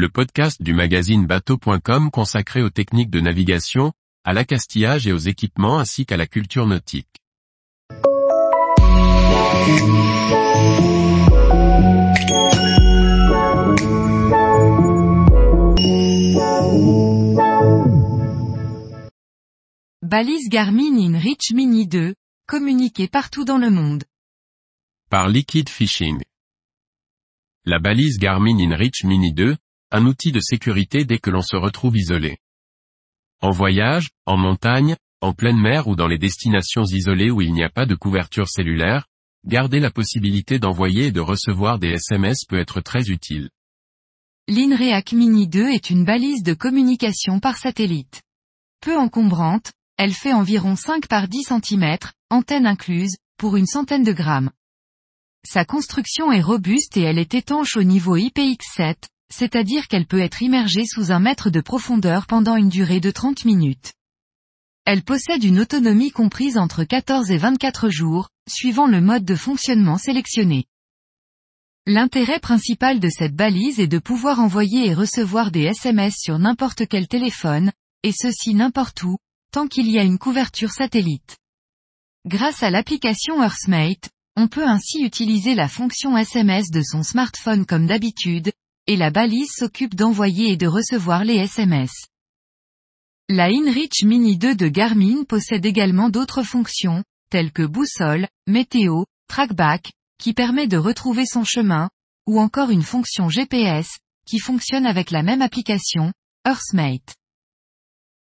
le podcast du magazine bateau.com consacré aux techniques de navigation, à l'accastillage et aux équipements ainsi qu'à la culture nautique. Balise Garmin InReach Mini 2, communiquée partout dans le monde. Par Liquid Fishing. La balise Garmin InReach Mini 2, un outil de sécurité dès que l'on se retrouve isolé. En voyage, en montagne, en pleine mer ou dans les destinations isolées où il n'y a pas de couverture cellulaire, garder la possibilité d'envoyer et de recevoir des SMS peut être très utile. L'InReac Mini 2 est une balise de communication par satellite. Peu encombrante, elle fait environ 5 par 10 cm, antenne incluse, pour une centaine de grammes. Sa construction est robuste et elle est étanche au niveau IPX7, c'est-à-dire qu'elle peut être immergée sous un mètre de profondeur pendant une durée de 30 minutes. Elle possède une autonomie comprise entre 14 et 24 jours, suivant le mode de fonctionnement sélectionné. L'intérêt principal de cette balise est de pouvoir envoyer et recevoir des SMS sur n'importe quel téléphone, et ceci n'importe où, tant qu'il y a une couverture satellite. Grâce à l'application Earthmate, on peut ainsi utiliser la fonction SMS de son smartphone comme d'habitude, et la balise s'occupe d'envoyer et de recevoir les SMS. La InReach Mini 2 de Garmin possède également d'autres fonctions, telles que boussole, météo, trackback, qui permet de retrouver son chemin, ou encore une fonction GPS, qui fonctionne avec la même application, Earthmate.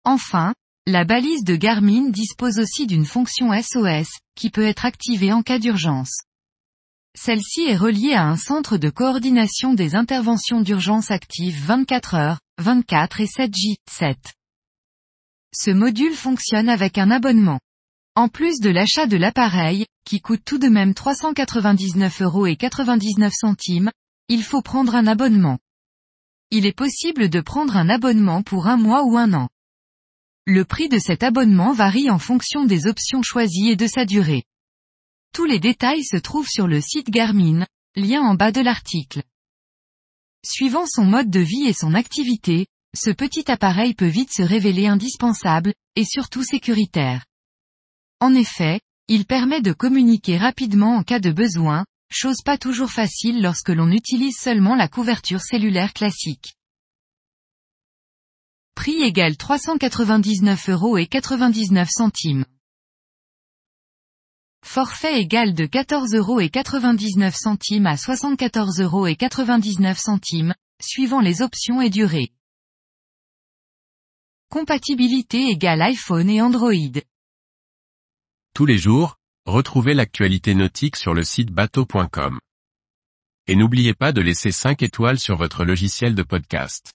Enfin, la balise de Garmin dispose aussi d'une fonction SOS, qui peut être activée en cas d'urgence. Celle-ci est reliée à un centre de coordination des interventions d'urgence actives 24 heures, 24 et 7J, 7. Ce module fonctionne avec un abonnement. En plus de l'achat de l'appareil, qui coûte tout de même 399 euros et 99 centimes, il faut prendre un abonnement. Il est possible de prendre un abonnement pour un mois ou un an. Le prix de cet abonnement varie en fonction des options choisies et de sa durée. Tous les détails se trouvent sur le site Garmin, lien en bas de l'article. Suivant son mode de vie et son activité, ce petit appareil peut vite se révéler indispensable, et surtout sécuritaire. En effet, il permet de communiquer rapidement en cas de besoin, chose pas toujours facile lorsque l'on utilise seulement la couverture cellulaire classique. Prix égal 399 euros et 99 centimes. Forfait égal de 14 euros et 99 centimes à 74 euros et 99 centimes, suivant les options et durées. Compatibilité égale iPhone et Android. Tous les jours, retrouvez l'actualité nautique sur le site bateau.com. Et n'oubliez pas de laisser 5 étoiles sur votre logiciel de podcast.